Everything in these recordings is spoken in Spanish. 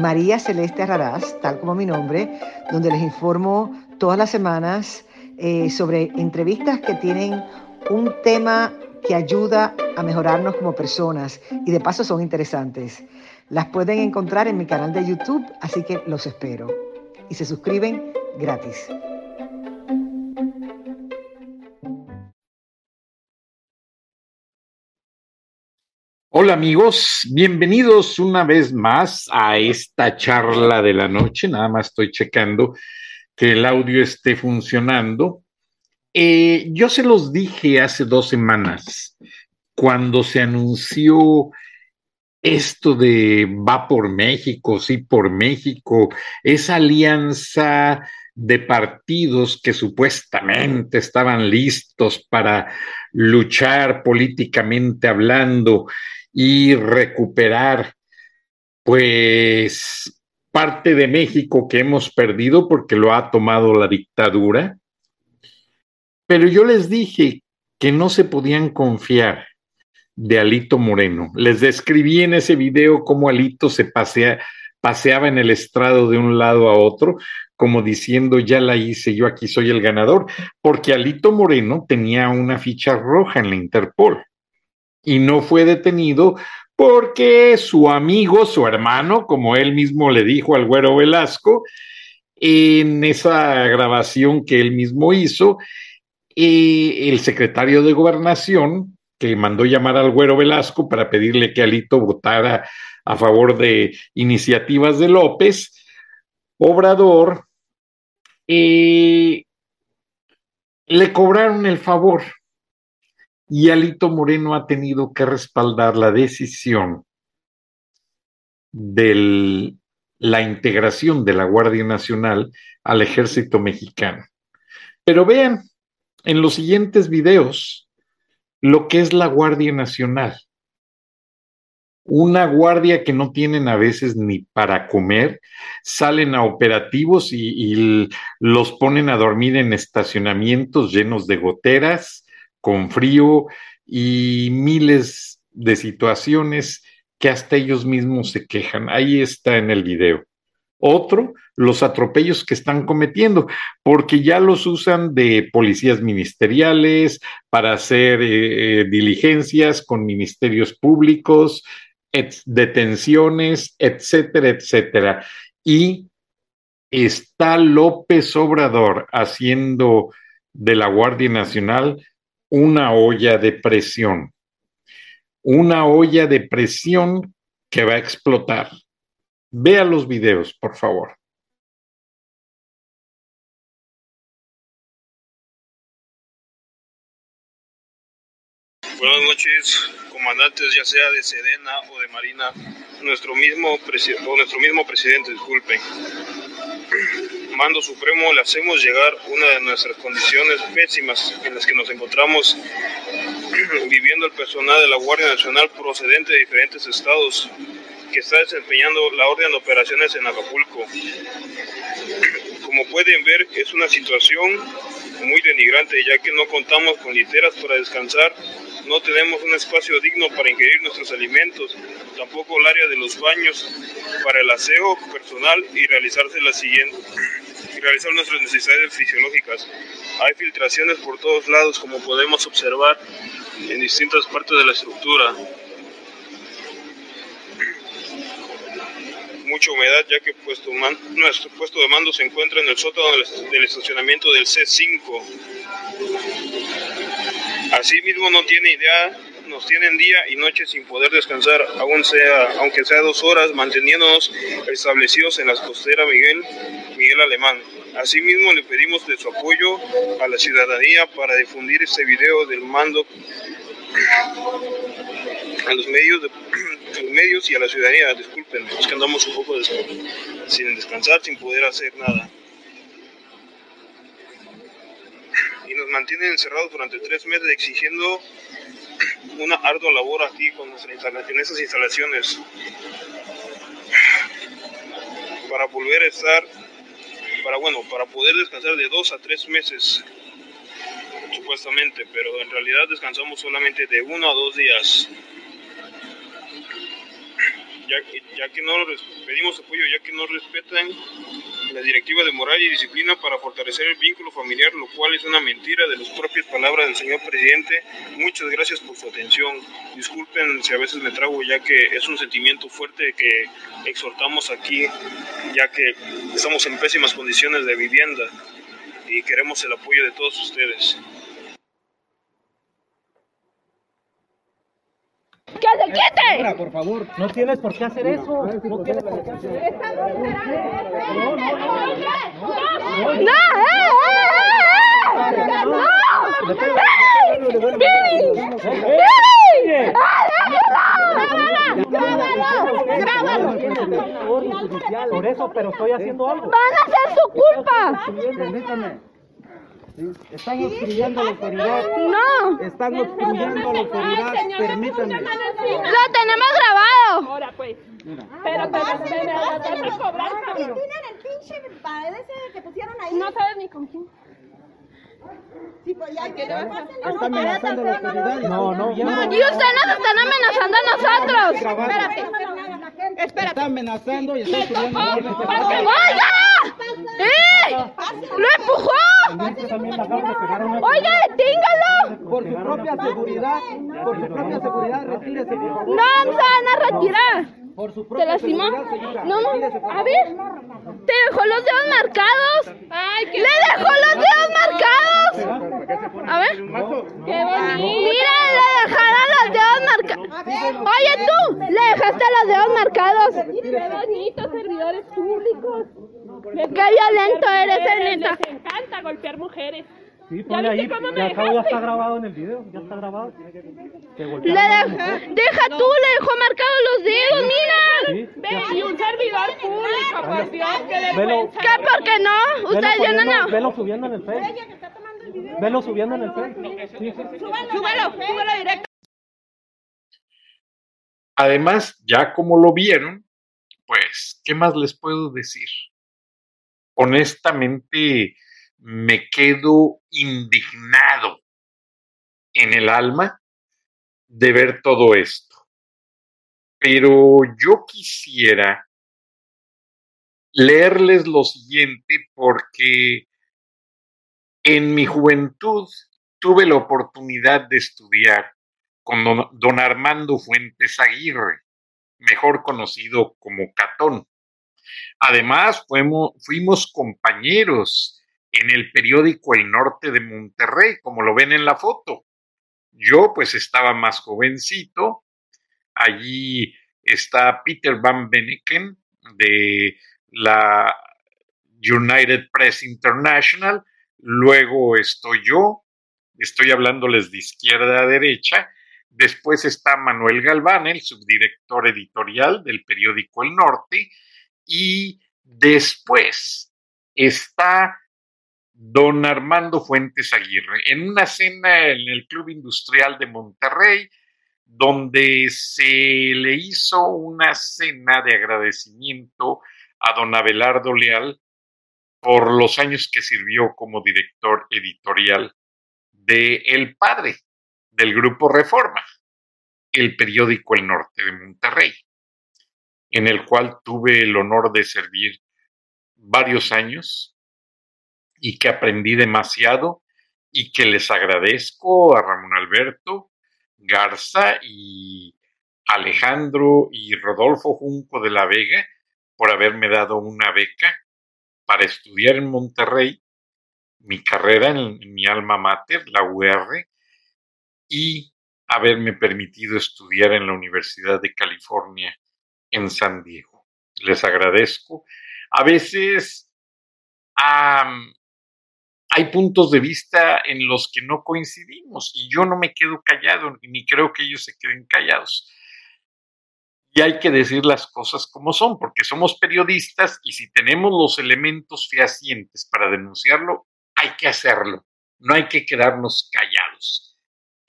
María Celeste Raraz, tal como mi nombre, donde les informo todas las semanas eh, sobre entrevistas que tienen un tema que ayuda a mejorarnos como personas y de paso son interesantes. Las pueden encontrar en mi canal de YouTube, así que los espero. Y se suscriben gratis. Hola amigos, bienvenidos una vez más a esta charla de la noche. Nada más estoy checando que el audio esté funcionando. Eh, yo se los dije hace dos semanas, cuando se anunció esto de va por México, sí por México, esa alianza de partidos que supuestamente estaban listos para luchar políticamente hablando y recuperar pues parte de México que hemos perdido porque lo ha tomado la dictadura. Pero yo les dije que no se podían confiar de Alito Moreno. Les describí en ese video cómo Alito se pasea, paseaba en el estrado de un lado a otro, como diciendo, ya la hice, yo aquí soy el ganador, porque Alito Moreno tenía una ficha roja en la Interpol y no fue detenido porque su amigo, su hermano, como él mismo le dijo al güero Velasco, en esa grabación que él mismo hizo, eh, el secretario de gobernación, que mandó llamar al güero Velasco para pedirle que Alito votara a favor de iniciativas de López, Obrador, eh, le cobraron el favor y Alito Moreno ha tenido que respaldar la decisión de la integración de la Guardia Nacional al ejército mexicano. Pero vean en los siguientes videos lo que es la Guardia Nacional. Una guardia que no tienen a veces ni para comer, salen a operativos y, y los ponen a dormir en estacionamientos llenos de goteras, con frío y miles de situaciones que hasta ellos mismos se quejan. Ahí está en el video. Otro, los atropellos que están cometiendo, porque ya los usan de policías ministeriales para hacer eh, eh, diligencias con ministerios públicos, detenciones, etcétera, etcétera. Y está López Obrador haciendo de la Guardia Nacional una olla de presión, una olla de presión que va a explotar. Vea los videos, por favor. Buenas noches, comandantes, ya sea de Sedena o de Marina, nuestro mismo, o nuestro mismo presidente, disculpen mando supremo le hacemos llegar una de nuestras condiciones pésimas en las que nos encontramos viviendo el personal de la Guardia Nacional procedente de diferentes estados que está desempeñando la orden de operaciones en Acapulco. Como pueden ver, es una situación muy denigrante ya que no contamos con literas para descansar, no tenemos un espacio digno para ingerir nuestros alimentos, tampoco el área de los baños para el aseo personal y realizarse la siguiente realizar nuestras necesidades fisiológicas. Hay filtraciones por todos lados, como podemos observar en distintas partes de la estructura. Mucha humedad, ya que puesto nuestro puesto de mando se encuentra en el sótano del estacionamiento del C5. Asimismo, no tiene idea nos tienen día y noche sin poder descansar, aún sea, aunque sea dos horas, manteniéndonos establecidos en la costera Miguel, Miguel Alemán. Asimismo, le pedimos de su apoyo a la ciudadanía para difundir este video del mando a los medios medios y a la ciudadanía. Disculpen, es que andamos un poco sin descansar, sin poder hacer nada. Y nos mantienen encerrados durante tres meses exigiendo una ardua labor aquí con nuestra esas instalaciones para volver a estar, para bueno, para poder descansar de dos a tres meses supuestamente, pero en realidad descansamos solamente de uno a dos días. Ya, ya que no pedimos apoyo, ya que no respetan la directiva de moral y disciplina para fortalecer el vínculo familiar, lo cual es una mentira de las propias palabras del señor presidente. Muchas gracias por su atención. Disculpen si a veces me trago, ya que es un sentimiento fuerte que exhortamos aquí, ya que estamos en pésimas condiciones de vivienda y queremos el apoyo de todos ustedes. Por favor, no tienes por qué hacer eso. No tienes por qué hacer eso. No, no, no. ¡No! ¡No! ¡Billy! Por eso, pero estoy haciendo algo. ¡Van a hacer su culpa! Están obstruyendo la autoridad. ¡No! Están obstruyendo la autoridad. Permítame. ¡Lo tenemos grabado! Ahora pues. Pero te vas a cobrar, cabrón. tienen el pinche pared ese que pusieron ahí? No sabes ni con quién. Sí, pues ya que Está amenazando la autoridad. No, no, ya no. Y ustedes nos están amenazando a nosotros. Espérate. Está amenazando y está obstruyendo. ¡Eh! ¡Lo empujó! ¡Oiga, deténgalo! Por su propia seguridad, por su propia seguridad, retírese, por favor. No, se van a retirar. Por su ¿Te lastimó? seguridad. No, no. A ver. ¿Te dejó los dedos marcados? Ay, qué ¡Le dejó los dedos marcados! A ver. Qué bonito. Mira, le dejaron los dedos marcados. Oye, tú, le dejaste los dedos marcados. Qué bonito, servidores públicos. Qué violento eres, les, neta. les encanta golpear mujeres. Sí, ¿Ya ponle ahí. cómo me Ya acabo, ya está grabado en el video. Ya está grabado. Golpearon deja, tú, le dejó marcados los dedos, mira. Sí, Ve, y un servidor público, por Dios, qué vergüenza. ¿Qué? ¿Por qué no? Velo Ustedes ya no, poniendo- no. Velo subiendo en el Face. Velo subiendo en el Face. Sí, sí. Súbelo, súbelo directo. Además, ya como lo vieron, pues, ¿qué más les puedo decir? Honestamente, me quedo indignado en el alma de ver todo esto. Pero yo quisiera leerles lo siguiente porque en mi juventud tuve la oportunidad de estudiar con don, Armando Fuentes Aguirre, mejor conocido como Catón. Además, fuimos, compañeros en el periódico El Norte de Monterrey, como lo ven en la foto. Yo pues estaba más jovencito. Allí está Peter Van Beneken de la United Press International. Luego estoy yo, estoy hablándoles de izquierda a derecha. Después está Manuel Galván, el subdirector editorial del periódico El Norte. Y después está don Armando Fuentes Aguirre en una cena en el Club Industrial de Monterrey, donde se le hizo una cena de agradecimiento a don Abelardo Leal por los años que sirvió como director editorial de El Padre, del Grupo Reforma, el periódico El Norte de Monterrey, en el cual tuve el honor de servir varios años y que aprendí demasiado y que les agradezco a Ramón Alberto Garza y Alejandro y Rodolfo Junco de la Vega por haberme dado una beca para estudiar en Monterrey mi carrera en, mi alma mater, la UR, y haberme permitido estudiar en la Universidad de California en San Diego. Les agradezco. A veces hay puntos de vista en los que no coincidimos y yo no me quedo callado ni creo que ellos se queden callados. y hay que decir las cosas como son, porque somos periodistas y si tenemos los elementos fehacientes para denunciarlo, hay que hacerlo, no hay que quedarnos callados.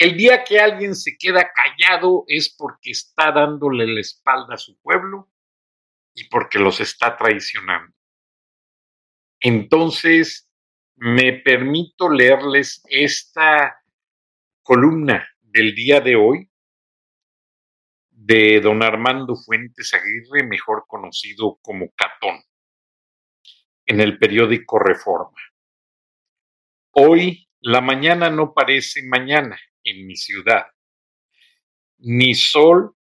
El día que alguien se queda callado es porque está dándole la espalda a su pueblo y porque los está traicionando. Entonces, me permito leerles esta columna del día de hoy de don Armando Fuentes Aguirre, mejor conocido como Catón, en el periódico Reforma. Hoy la mañana no parece mañana en mi ciudad, ni sol,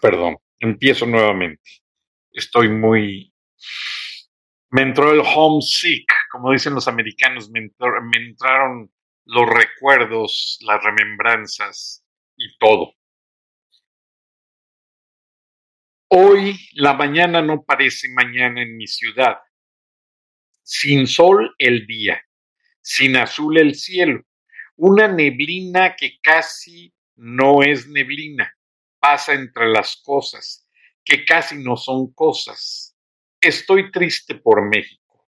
perdón, empiezo nuevamente. Estoy muy... Me entró el homesick, como dicen los americanos, me, me entraron los recuerdos, las remembranzas y todo. Hoy la mañana no parece mañana en mi ciudad. Sin sol el día, sin azul el cielo, una neblina que casi no es neblina, pasa entre las cosas, que casi no son cosas. Estoy triste por México.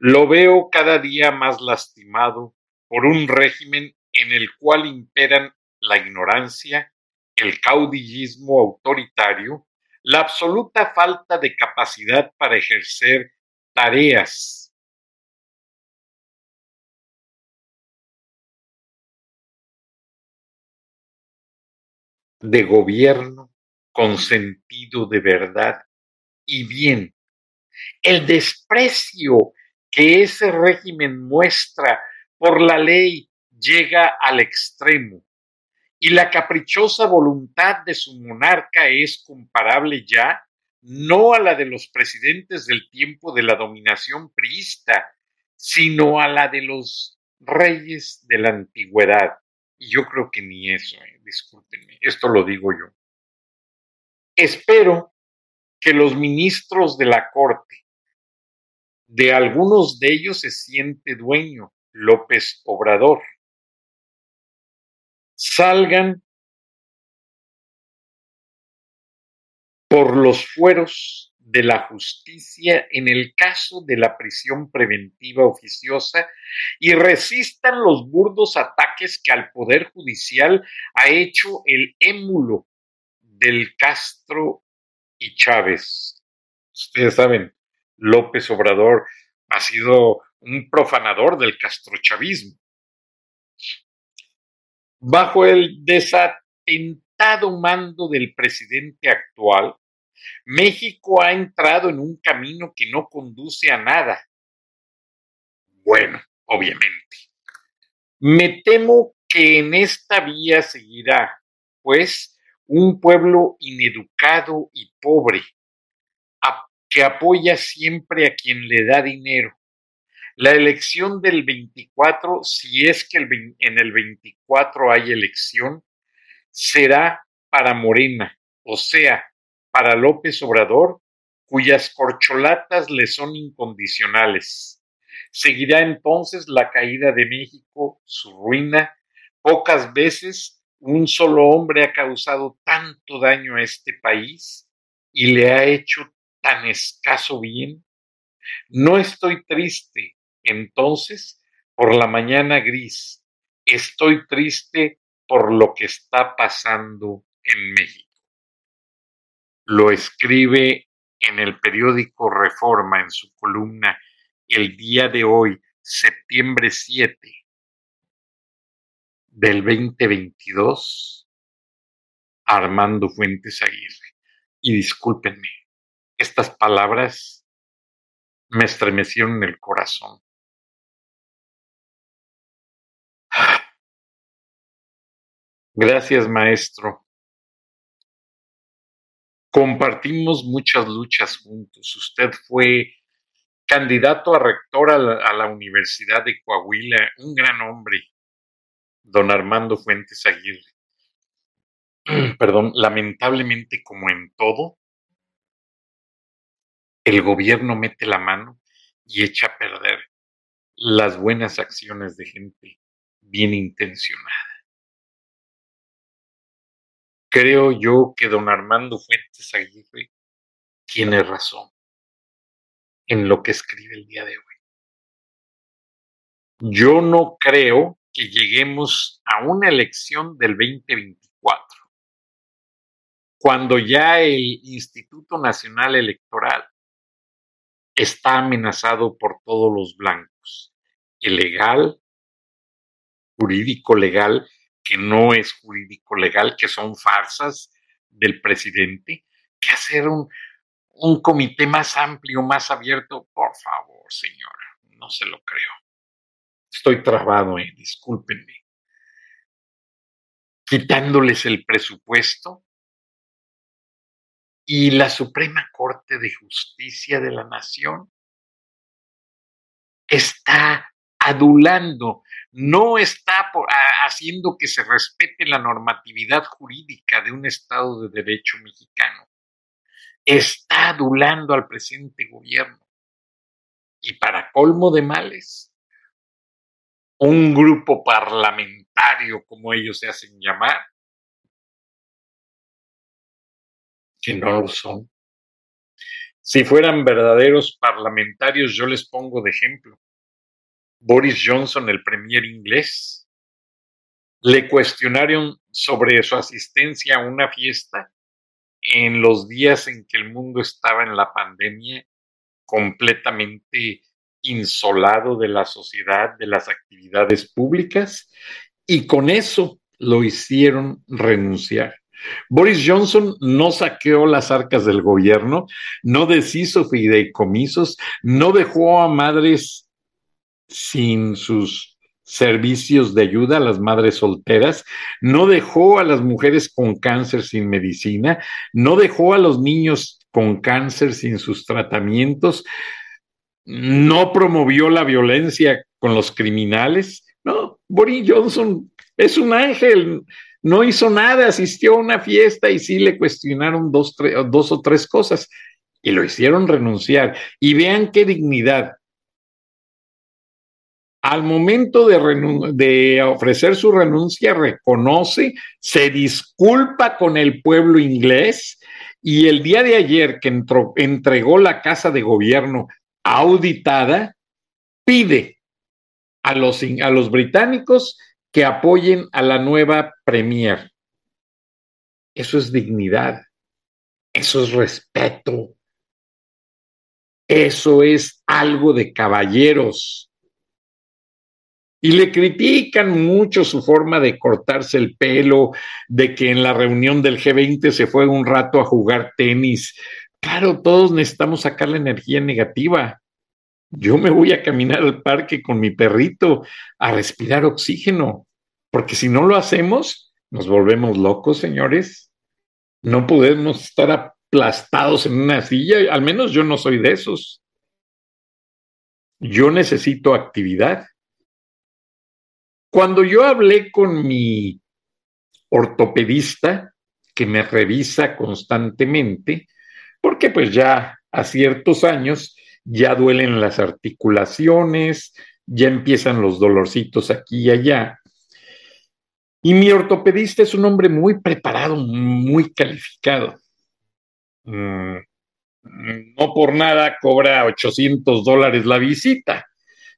Lo veo cada día más lastimado por un régimen en el cual imperan la ignorancia, el caudillismo autoritario, la absoluta falta de capacidad para ejercer tareas de gobierno con sentido de verdad y bien. El desprecio que ese régimen muestra por la ley llega al extremo y la caprichosa voluntad de su monarca es comparable ya no a la de los presidentes del tiempo de la dominación priista, sino a la de los reyes de la antigüedad. Y yo creo que ni eso, eh, discúlpenme, esto lo digo yo. Espero que los ministros de la corte, de algunos de ellos se siente dueño López Obrador. Salgan por los fueros de la justicia en el caso de la prisión preventiva oficiosa y resistan los burdos ataques que al Poder Judicial ha hecho el émulo del Castro y Chávez. Ustedes saben, López Obrador ha sido un profanador del castrochavismo. Bajo el desatentado mando del presidente actual, México ha entrado en un camino que no conduce a nada. Bueno, obviamente. Me temo que en esta vía seguirá, pues, un pueblo ineducado y pobre, que apoya siempre a quien le da dinero, la elección del 24, si es que en el 24 hay elección, será para Morena, o sea, para López Obrador, cuyas corcholatas le son incondicionales. Seguirá entonces la caída de México, su ruina. Pocas veces un solo hombre ha causado tanto daño a este país y le ha hecho tan escaso bien. No estoy triste entonces, por la mañana gris, estoy triste por lo que está pasando en México. Lo escribe en el periódico Reforma en su columna el día de hoy, septiembre 7 del 2022, Armando Fuentes Aguirre. Y discúlpenme, estas palabras me estremecieron el corazón. Gracias, maestro. Compartimos muchas luchas juntos. Usted fue candidato a rector a la, Universidad de Coahuila, un gran hombre, don Armando Fuentes Aguirre. Perdón, lamentablemente como en todo, el gobierno mete la mano y echa a perder las buenas acciones de gente bien intencionada. Creo yo que don Armando Fuentes Aguirre tiene razón en lo que escribe el día de hoy. Yo no creo que lleguemos a una elección del 2024, cuando ya el Instituto Nacional Electoral está amenazado por todos los blancos, el legal, jurídico legal, que no es jurídico legal, que son farsas del presidente, que hacer un, un comité más amplio, más abierto, por favor, señora, no se lo creo. Estoy trabado, eh, discúlpenme. Quitándoles el presupuesto y la Suprema Corte de Justicia de la Nación está adulando, no está haciendo que se respete la normatividad jurídica de un Estado de Derecho mexicano. Está adulando al presente gobierno. Y para colmo de males, un grupo parlamentario, como ellos se hacen llamar, que no lo son. Si fueran verdaderos parlamentarios, yo les pongo de ejemplo. Boris Johnson, el premier inglés, le cuestionaron sobre su asistencia a una fiesta en los días en que el mundo estaba en la pandemia completamente insolado de la sociedad, de las actividades públicas, y con eso lo hicieron renunciar. Boris Johnson no saqueó las arcas del gobierno, no deshizo fideicomisos, no dejó a madres sin sus servicios de ayuda a las madres solteras, no dejó a las mujeres con cáncer sin medicina, no dejó a los niños con cáncer sin sus tratamientos, no promovió la violencia con los criminales. No, Boris Johnson es un ángel, no hizo nada, asistió a una fiesta y sí le cuestionaron dos, dos o tres cosas y lo hicieron renunciar. Y vean qué dignidad al momento de, ofrecer su renuncia, reconoce, se disculpa con el pueblo inglés y el día de ayer que entregó la casa de gobierno auditada, pide a los, británicos que apoyen a la nueva Premier. Eso es dignidad, eso es respeto, eso es algo de caballeros. Y le critican mucho su forma de cortarse el pelo, de que en la reunión del G20 se fue un rato a jugar tenis. Claro, todos necesitamos sacar la energía negativa. Yo me voy a caminar al parque con mi perrito a respirar oxígeno, porque si no lo hacemos, nos volvemos locos, señores. No podemos estar aplastados en una silla, al menos yo no soy de esos. Yo necesito actividad. Cuando yo hablé con mi ortopedista, que me revisa constantemente, porque pues ya a ciertos años ya duelen las articulaciones, ya empiezan los dolorcitos aquí y allá. Y mi ortopedista es un hombre muy preparado, muy calificado. Mm, no por nada cobra 800 dólares la visita.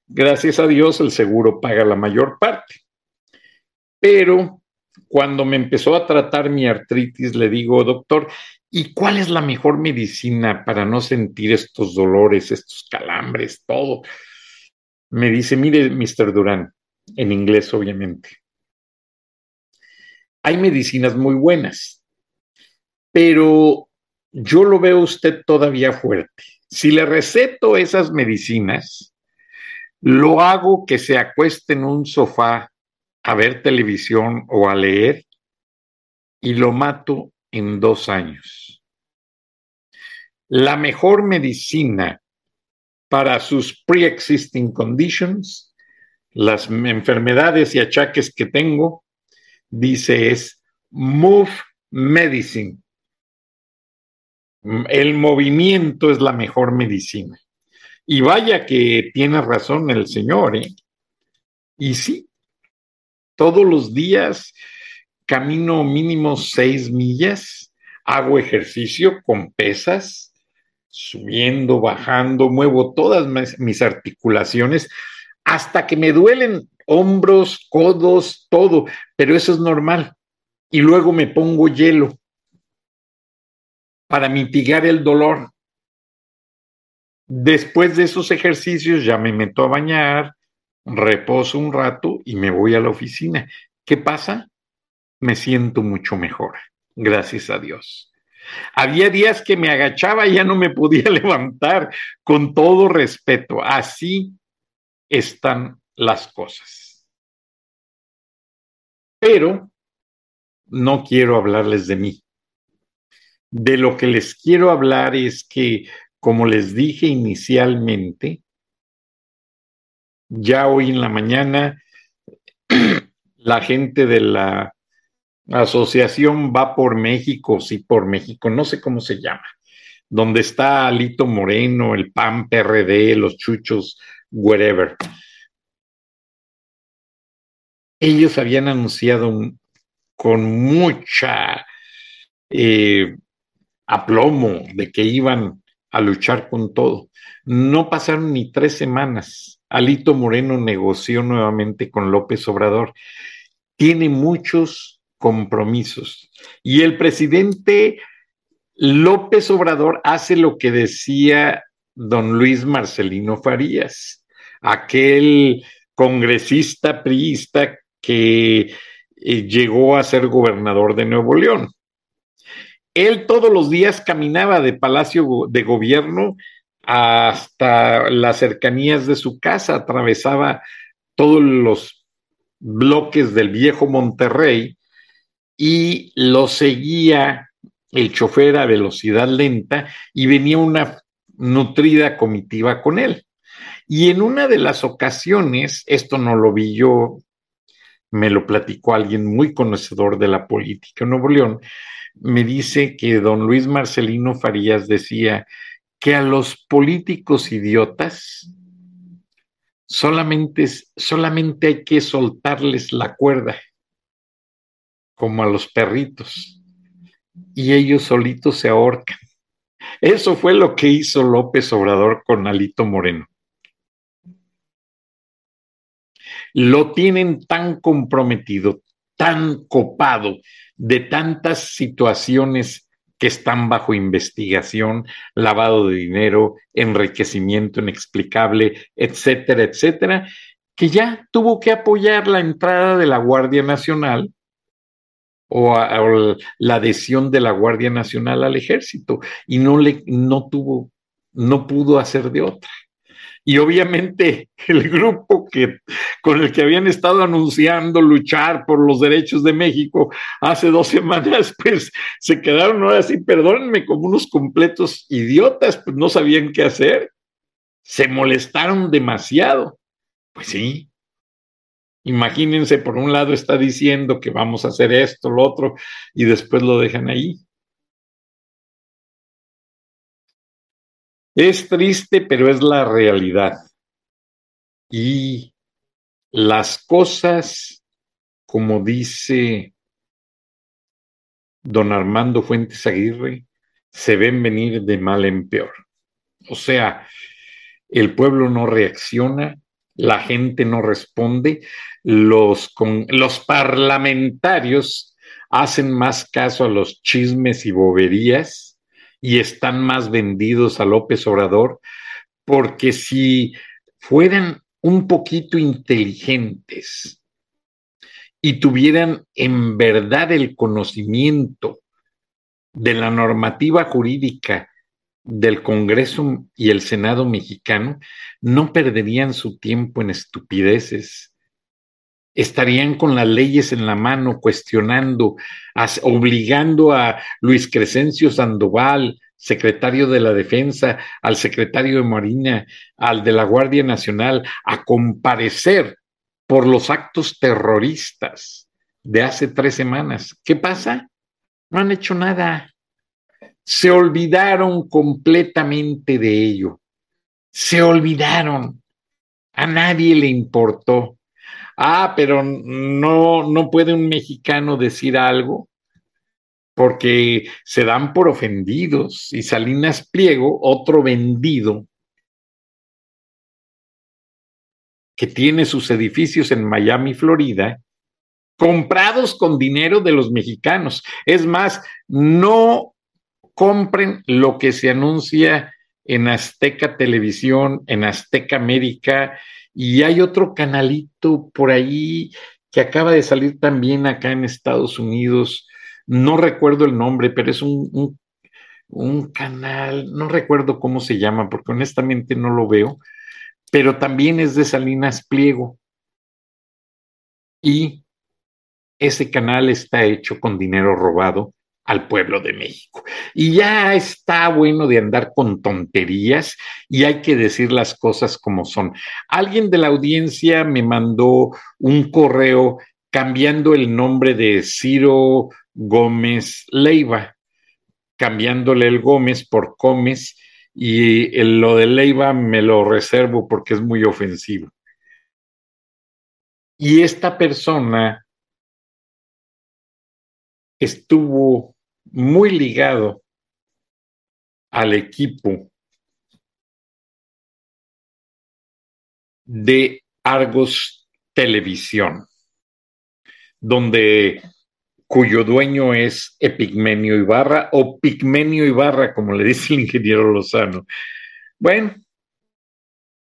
Gracias a Dios el seguro paga la mayor parte. Pero cuando me empezó a tratar mi artritis, le digo, doctor, ¿y cuál es la mejor medicina para no sentir estos dolores, estos calambres, todo? Me dice, mire, Mr. Durán, en inglés obviamente, hay medicinas muy buenas, pero yo lo veo usted todavía fuerte. Si le receto esas medicinas, lo hago que se acueste en un sofá a ver televisión o a leer y lo mato en dos años. La mejor medicina para sus pre-existing conditions, las enfermedades y achaques que tengo, dice es Move Medicine. El movimiento es la mejor medicina. Y vaya que tiene razón el Señor, ¿eh? Y sí, todos los días camino mínimo seis millas, hago ejercicio con pesas, subiendo, bajando, muevo todas mis articulaciones hasta que me duelen hombros, codos, todo, pero eso es normal. Y luego me pongo hielo para mitigar el dolor. Después de esos ejercicios ya me meto a bañar, reposo un rato y me voy a la oficina. ¿Qué pasa? Me siento mucho mejor, gracias a Dios. Había días que me agachaba y ya no me podía levantar, con todo respeto. Así están las cosas. Pero no quiero hablarles de mí. De lo que les quiero hablar es que, como les dije inicialmente, ya hoy en la mañana la gente de la asociación va por México, sí por México, no sé cómo se llama, donde está Alito Moreno, el PAN, PRD, los chuchos, whatever. Ellos habían anunciado con mucha eh, aplomo de que iban a luchar con todo. No pasaron ni tres semanas. Alito Moreno negoció nuevamente con López Obrador. Tiene muchos compromisos. Y el presidente López Obrador hace lo que decía don Luis Marcelino Farías, aquel congresista priista que eh, llegó a ser gobernador de Nuevo León. Él todos los días caminaba de Palacio de Gobierno hasta las cercanías de su casa, atravesaba todos los bloques del viejo Monterrey y lo seguía el chofer a velocidad lenta y venía una nutrida comitiva con él. Y en una de las ocasiones, esto no lo vi yo, me lo platicó alguien muy conocedor de la política en Nuevo León, me dice que don Luis Marcelino Farías decía que a los políticos idiotas solamente, solamente hay que soltarles la cuerda, como a los perritos, y ellos solitos se ahorcan. Eso fue lo que hizo López Obrador con Alito Moreno. Lo tienen tan comprometido, tan copado de tantas situaciones que están bajo investigación, lavado de dinero, enriquecimiento inexplicable, etcétera, etcétera, que ya tuvo que apoyar la entrada de la Guardia Nacional o, la adhesión de la Guardia Nacional al ejército y no le no tuvo no pudo hacer de otra. Y obviamente el grupo que, con el que habían estado anunciando luchar por los derechos de México hace dos semanas, pues se quedaron ahora sí, perdónenme, como unos completos idiotas, pues no sabían qué hacer. Se molestaron demasiado. Pues sí. Imagínense, por un lado está diciendo que vamos a hacer esto, lo otro, y después lo dejan ahí. Es triste, pero es la realidad. Y las cosas, como dice don Armando Fuentes Aguirre, se ven venir de mal en peor. O sea, el pueblo no reacciona, la gente no responde, los, los parlamentarios hacen más caso a los chismes y boberías y están más vendidos a López Obrador, porque si fueran un poquito inteligentes y tuvieran en verdad el conocimiento de la normativa jurídica del Congreso y el Senado mexicano, no perderían su tiempo en estupideces estarían con las leyes en la mano, cuestionando, obligando a Luis Crescencio Sandoval, secretario de la Defensa, al secretario de Marina, al de la Guardia Nacional, a comparecer por los actos terroristas de hace tres semanas. ¿Qué pasa? No han hecho nada. Se olvidaron completamente de ello. Se olvidaron. A nadie le importó Ah, pero no, no puede un mexicano decir algo porque se dan por ofendidos. Y Salinas Pliego, otro vendido, que tiene sus edificios en Miami, Florida, comprados con dinero de los mexicanos. Es más, no compren lo que se anuncia en Azteca Televisión, en Azteca América, y hay otro canalito por ahí que acaba de salir también acá en Estados Unidos. No recuerdo el nombre, pero es un, un, un canal, no recuerdo cómo se llama, porque honestamente no lo veo, pero también es de Salinas Pliego. Y ese canal está hecho con dinero robado al pueblo de México. Y ya está bueno de andar con tonterías y hay que decir las cosas como son. Alguien de la audiencia me mandó un correo cambiando el nombre de Ciro Gómez Leiva, cambiándole el Gómez por Gómez y lo de Leiva me lo reservo porque es muy ofensivo. Y esta persona estuvo muy ligado al equipo de Argos Televisión, donde cuyo dueño es Epigmenio Ibarra o Pigmenio Ibarra, como le dice el ingeniero Lozano. Bueno,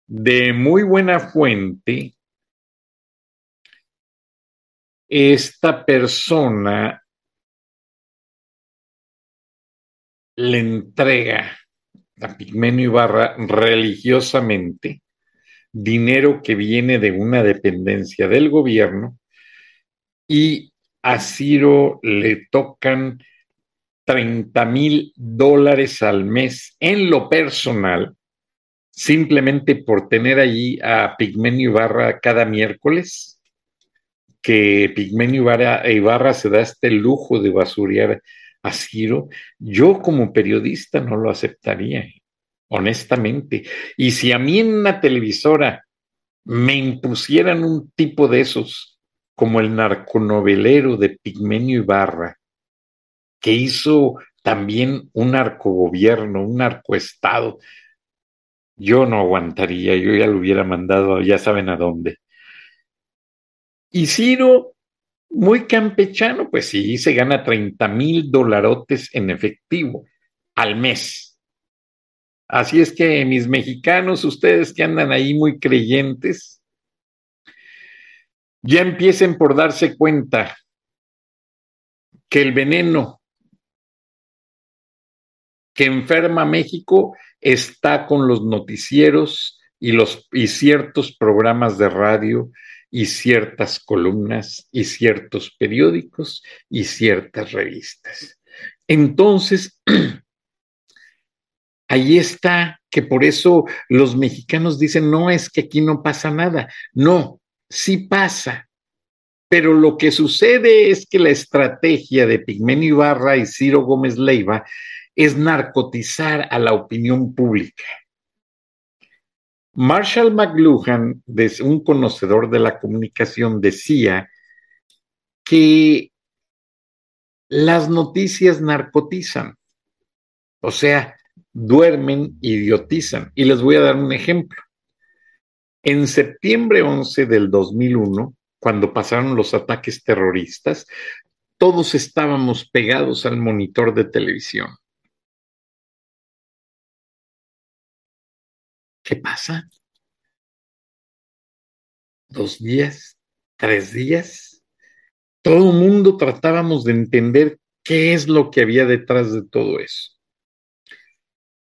de muy buena fuente, esta persona le entrega a Pigmenio Ibarra religiosamente dinero que viene de una dependencia del gobierno y a Ciro le tocan 30 mil dólares al mes en lo personal, simplemente por tener allí a Pigmenio Ibarra cada miércoles, que Pigmenio Ibarra, Ibarra se da este lujo de basurear a Ciro, yo como periodista no lo aceptaría, honestamente. Y si a mí en una televisora me impusieran un tipo de esos, como el narconovelero de Pigmenio Ibarra, que hizo también un narcogobierno, un narcoestado, yo no aguantaría, yo ya lo hubiera mandado, ya saben a dónde. Y Ciro muy campechano, pues sí, se gana 30 mil dolarotes en efectivo al mes. Así es que mis mexicanos, ustedes que andan ahí muy creyentes, ya empiecen por darse cuenta que el veneno que enferma México está con los noticieros y, los, y ciertos programas de radio y ciertas columnas y ciertos periódicos y ciertas revistas. Entonces, ahí está que por eso los mexicanos dicen, no es que aquí no pasa nada. No, sí pasa. Pero lo que sucede es que la estrategia de Pigmenio Ibarra y Ciro Gómez Leiva es narcotizar a la opinión pública. Marshall McLuhan, un conocedor de la comunicación, decía que las noticias narcotizan, o sea, duermen, idiotizan. Y les voy a dar un ejemplo. En septiembre 11 del 2001, cuando pasaron los ataques terroristas, todos estábamos pegados al monitor de televisión. ¿Qué pasa? ¿Dos días? ¿Tres días? Todo el mundo tratábamos de entender qué es lo que había detrás de todo eso.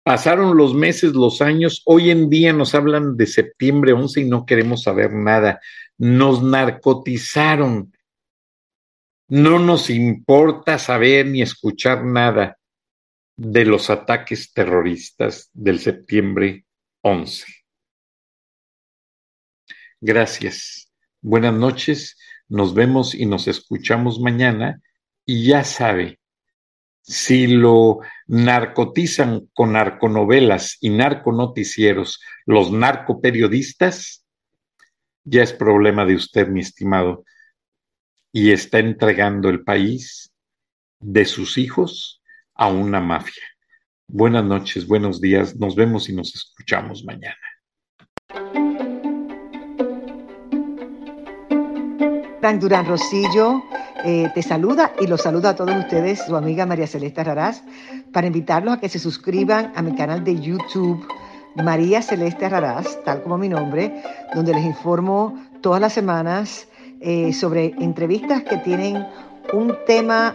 Pasaron los meses, los años, hoy en día nos hablan de septiembre 11 y no queremos saber nada. Nos narcotizaron. No nos importa saber ni escuchar nada de los ataques terroristas del septiembre 11. Gracias. Buenas noches. Nos vemos y nos escuchamos mañana. Y ya sabe, si lo narcotizan con narconovelas y narconoticieros los narcoperiodistas, ya es problema de usted, mi estimado, y está entregando el país de sus hijos a una mafia. Buenas noches, buenos días, nos vemos y nos escuchamos mañana. Frank Durán Rosillo eh, te saluda y los saluda a todos ustedes, su amiga María Celeste Raraz, para invitarlos a que se suscriban a mi canal de YouTube, María Celeste Raraz, tal como mi nombre, donde les informo todas las semanas eh, sobre entrevistas que tienen un tema